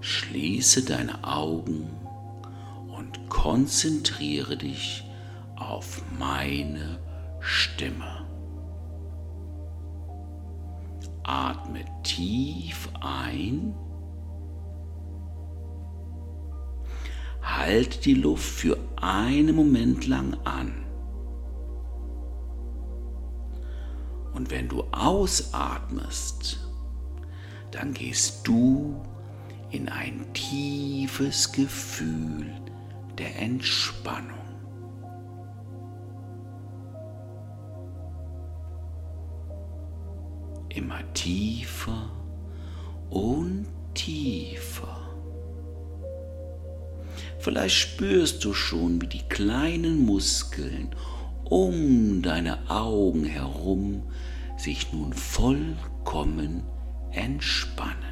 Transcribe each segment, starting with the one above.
Schließe deine Augen und konzentriere dich auf meine Stimme. Atme tief ein. Halte die Luft für einen Moment lang an. Und wenn du ausatmest, dann gehst du in ein tiefes Gefühl der Entspannung. Immer tiefer und tiefer. Vielleicht spürst du schon, wie die kleinen Muskeln um deine Augen herum sich nun vollkommen entspannen.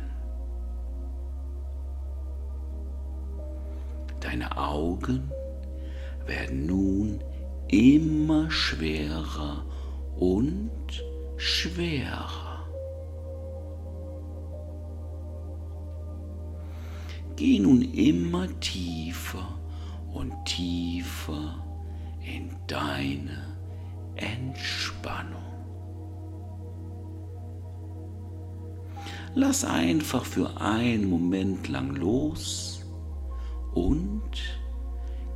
Deine Augen werden nun immer schwerer und schwerer. Geh nun immer tiefer und tiefer in deine Entspannung. Lass einfach für einen Moment lang los und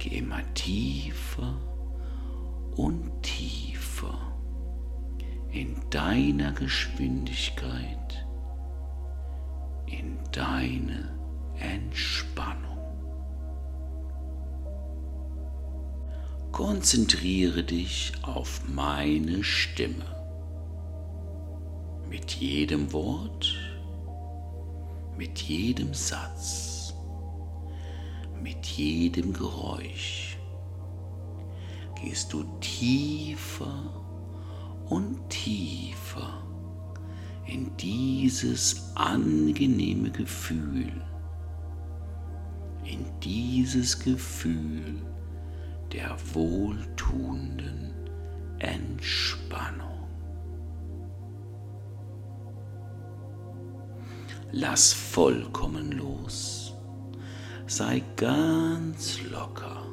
geh immer tiefer und tiefer in deiner Geschwindigkeit, in deine Entspannung. Konzentriere dich auf meine Stimme. Mit jedem Wort mit jedem Satz, mit jedem Geräusch gehst du tiefer und tiefer in dieses angenehme Gefühl, in dieses Gefühl der wohltuenden Entspannung. Lass vollkommen los. Sei ganz locker.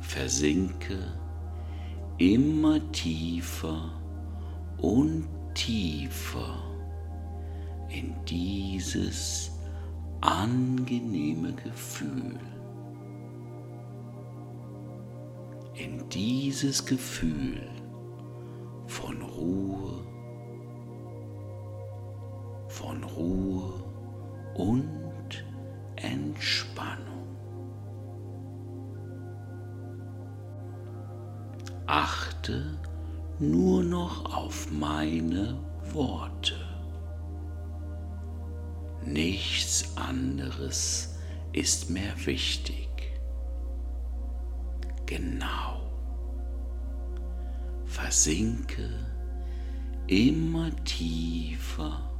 Versinke immer tiefer und tiefer in dieses angenehme Gefühl. In dieses Gefühl von Ruhe von Ruhe und Achte nur noch auf meine Worte. Nichts anderes ist mehr wichtig. Genau. Versinke immer tiefer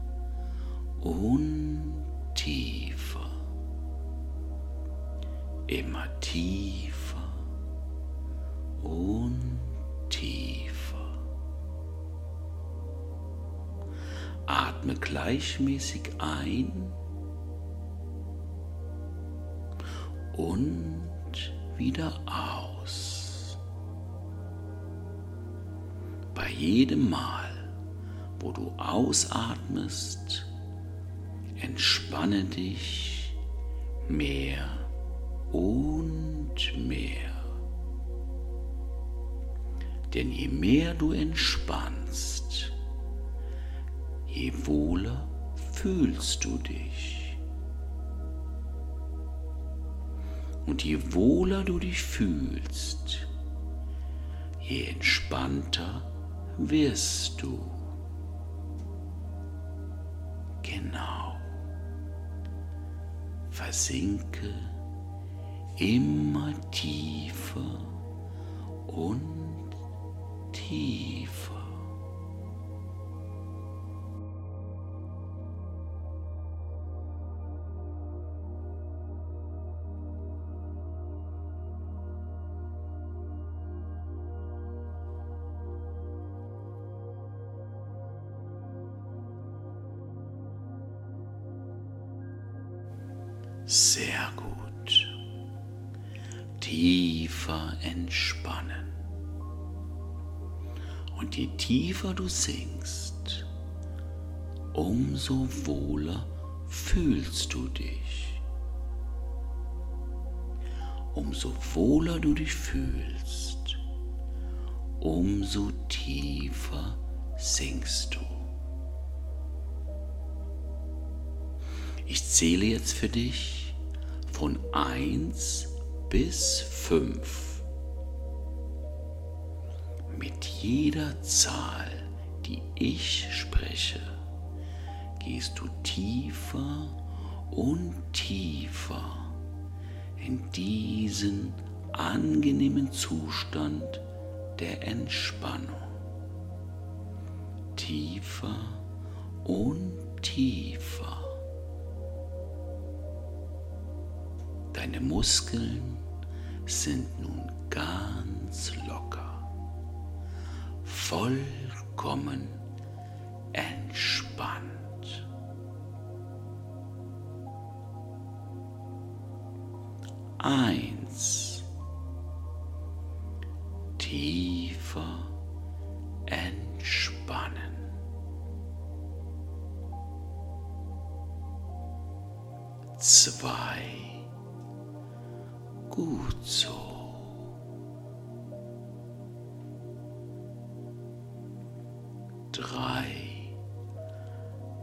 und tiefer, immer tiefer und tiefer. Atme gleichmäßig ein und wieder aus. Bei jedem Mal, wo du ausatmest, entspanne dich mehr und mehr. Denn je mehr du entspannst, je wohler fühlst du dich. Und je wohler du dich fühlst, je entspannter wirst du. Genau versinke immer tiefer und tiefer. Sehr gut. Tiefer entspannen. Je tiefer du sinkst, umso wohler fühlst du dich. Umso wohler du dich fühlst, umso tiefer sinkst du. Ich zähle jetzt für dich von 1 bis 5. jeder Zahl, die ich spreche, gehst du tiefer und tiefer in diesen angenehmen Zustand der Entspannung. Tiefer und tiefer. Deine Muskeln sind nun ganz locker, vollkommen entspannt. Eins. Tiefer entspannen. Zwei gut so. Drei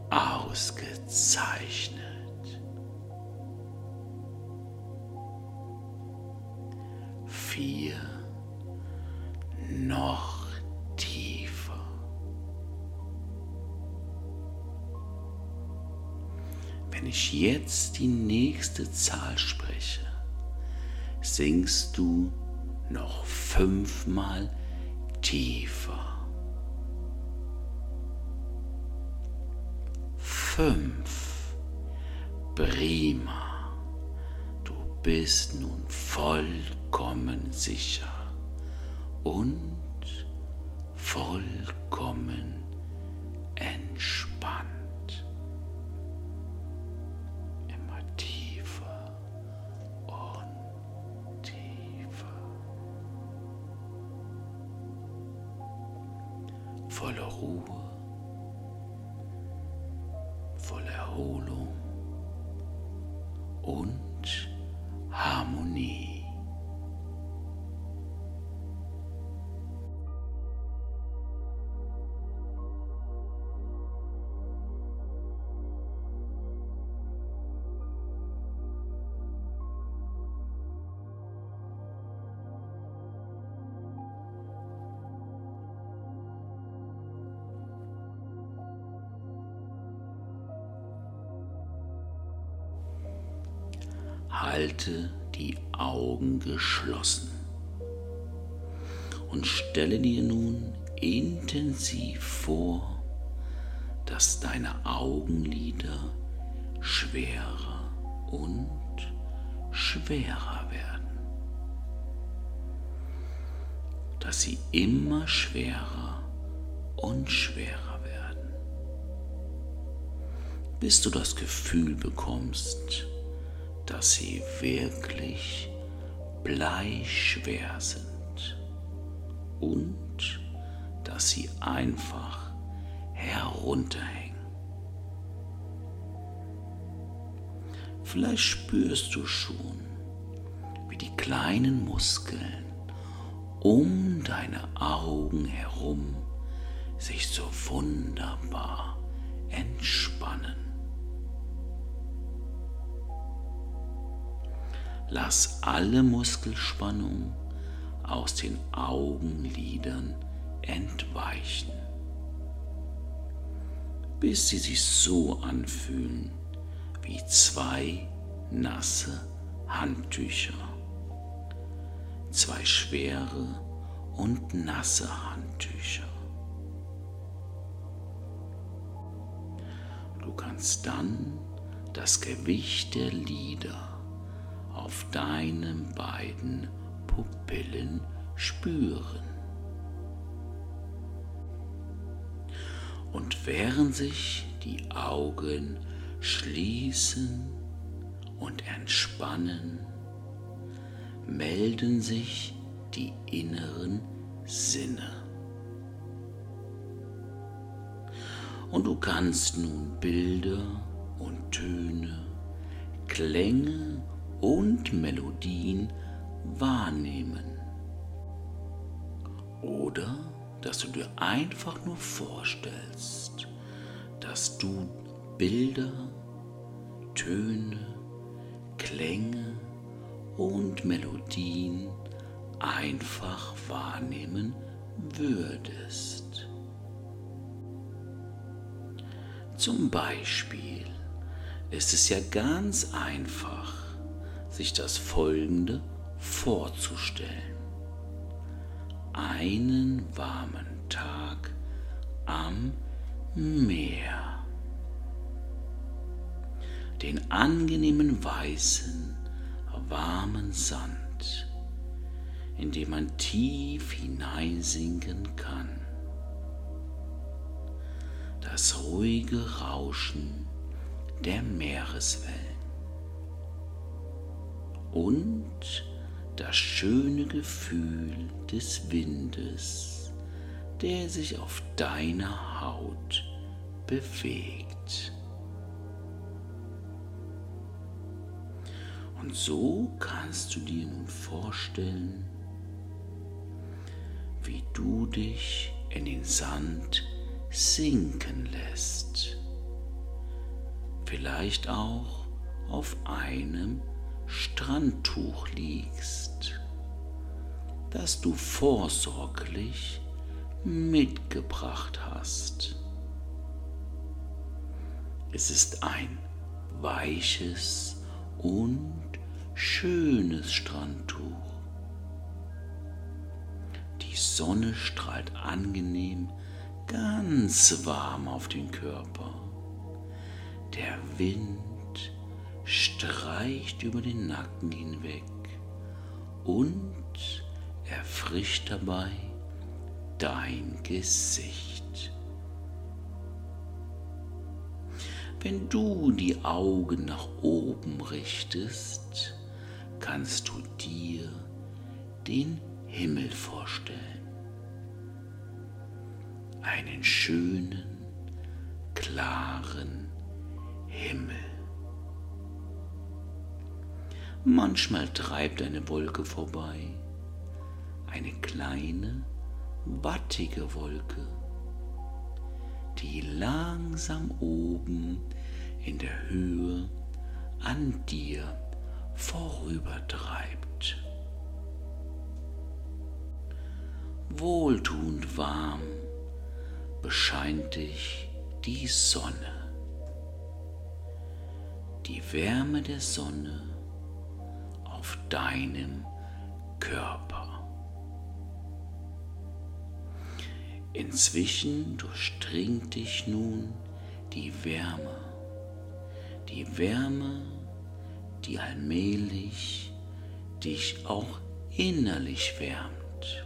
ausgezeichnet. Vier noch tiefer. Wenn ich jetzt die nächste Zahl spreche, sinkst du noch fünfmal tiefer. Fünf. Prima. Du bist nun vollkommen sicher und vollkommen entspannt. Halte die Augen geschlossen. Und stelle dir nun intensiv vor, dass deine Augenlider schwerer und schwerer werden, dass sie immer schwerer und schwerer werden, bis du das Gefühl bekommst, dass sie wirklich bleischwer sind und dass sie einfach herunterhängen. Vielleicht spürst du schon, wie die kleinen Muskeln um deine Augen herum sich so wunderbar entspannen. Lass alle Muskelspannung aus den Augenlidern entweichen, bis sie sich so anfühlen wie zwei nasse Handtücher, zwei schwere und nasse Handtücher. Du kannst dann das Gewicht der Lider auf deinen beiden Pupillen spüren. Und während sich die Augen schließen und Entspannen melden sich die inneren Sinne. Und du kannst nun Bilder und Töne, Klänge und Melodien wahrnehmen. Oder dass du dir einfach nur vorstellst, dass du Bilder, Töne, Klänge und Melodien einfach wahrnehmen würdest. Zum Beispiel ist es ja ganz einfach, sich das Folgende vorzustellen. Einen warmen Tag am Meer. Den angenehmen weißen, warmen Sand, in dem man tief hineinsinken kann. Das ruhige Rauschen der Meereswellen und das schöne Gefühl des Windes, der sich auf deiner Haut bewegt. Und so kannst du dir nun vorstellen, wie du dich in den Sand sinken lässt. Vielleicht auch auf einem Strandtuch liegst, das du vorsorglich mitgebracht hast. Es ist ein weiches und schönes Strandtuch. Die Sonne strahlt angenehm ganz warm auf den Körper. Der Wind streicht über den Nacken hinweg und erfrischt dabei dein Gesicht. Wenn du die Augen nach oben richtest, kannst du dir den Himmel vorstellen. Einen schönen, klaren Himmel. Manchmal treibt eine Wolke vorbei, eine kleine, wattige Wolke, die langsam oben in der Höhe an dir vorübertreibt. Wohltuend warm bescheint dich die Sonne. Die Wärme der Sonne auf deinem Körper. Inzwischen durchdringt dich nun die Wärme, die Wärme, die allmählich dich auch innerlich wärmt.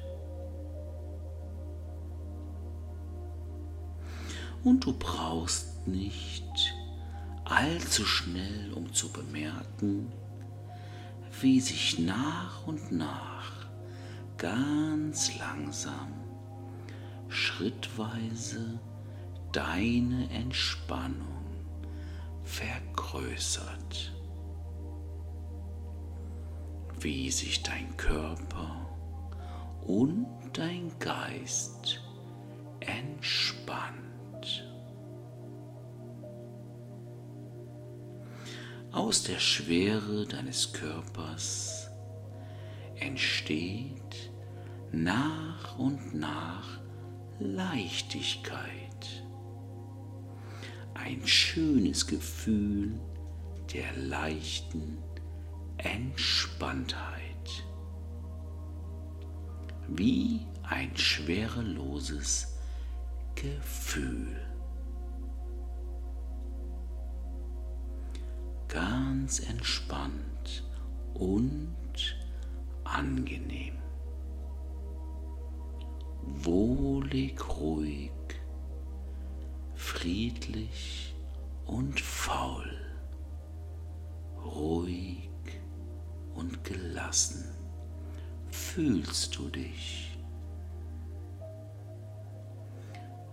Und du brauchst nicht allzu schnell, um zu bemerken, wie sich nach und nach ganz langsam, schrittweise deine Entspannung vergrößert. Wie sich dein Körper und dein Geist entspannen. Aus der Schwere deines Körpers entsteht nach und nach Leichtigkeit. Ein schönes Gefühl der leichten Entspanntheit. Wie ein schwereloses Gefühl. Ganz entspannt und angenehm. Wohlig, ruhig, friedlich und faul. Ruhig lassen. Fühlst du dich?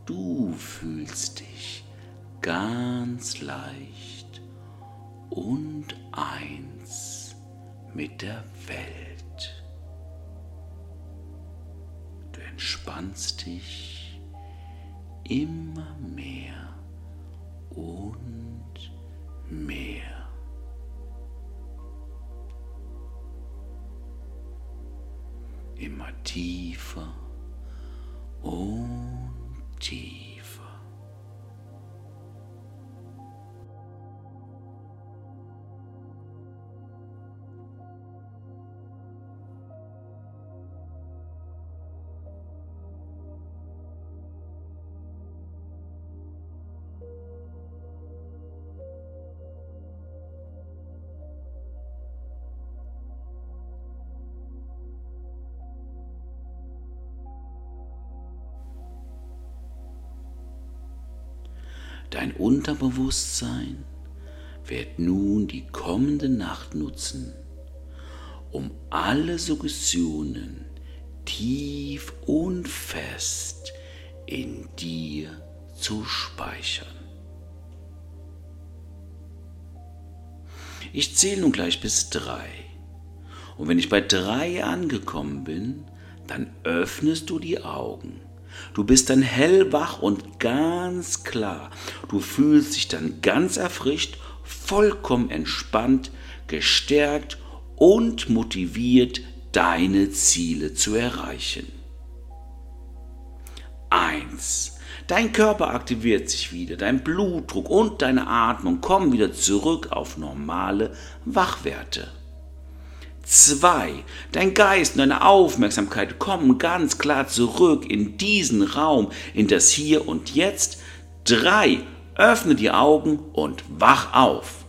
Du fühlst dich ganz leicht und eins mit der Welt. Du entspannst dich immer mehr und mehr. Dein Unterbewusstsein wird nun die kommende Nacht nutzen, um alle Suggestionen tief und fest in dir zu speichern. Ich zähle nun gleich bis drei. Und wenn ich bei drei angekommen bin, dann öffnest du die Augen Du bist dann hellwach und ganz klar. Du fühlst dich dann ganz erfrischt, vollkommen entspannt, gestärkt und motiviert, deine Ziele zu erreichen. 1. Dein Körper aktiviert sich wieder, dein Blutdruck und deine Atmung kommen wieder zurück auf normale Wachwerte. Zwei, dein Geist und deine Aufmerksamkeit kommen ganz klar zurück in diesen Raum, in das Hier und Jetzt. Drei, öffne die Augen und wach auf.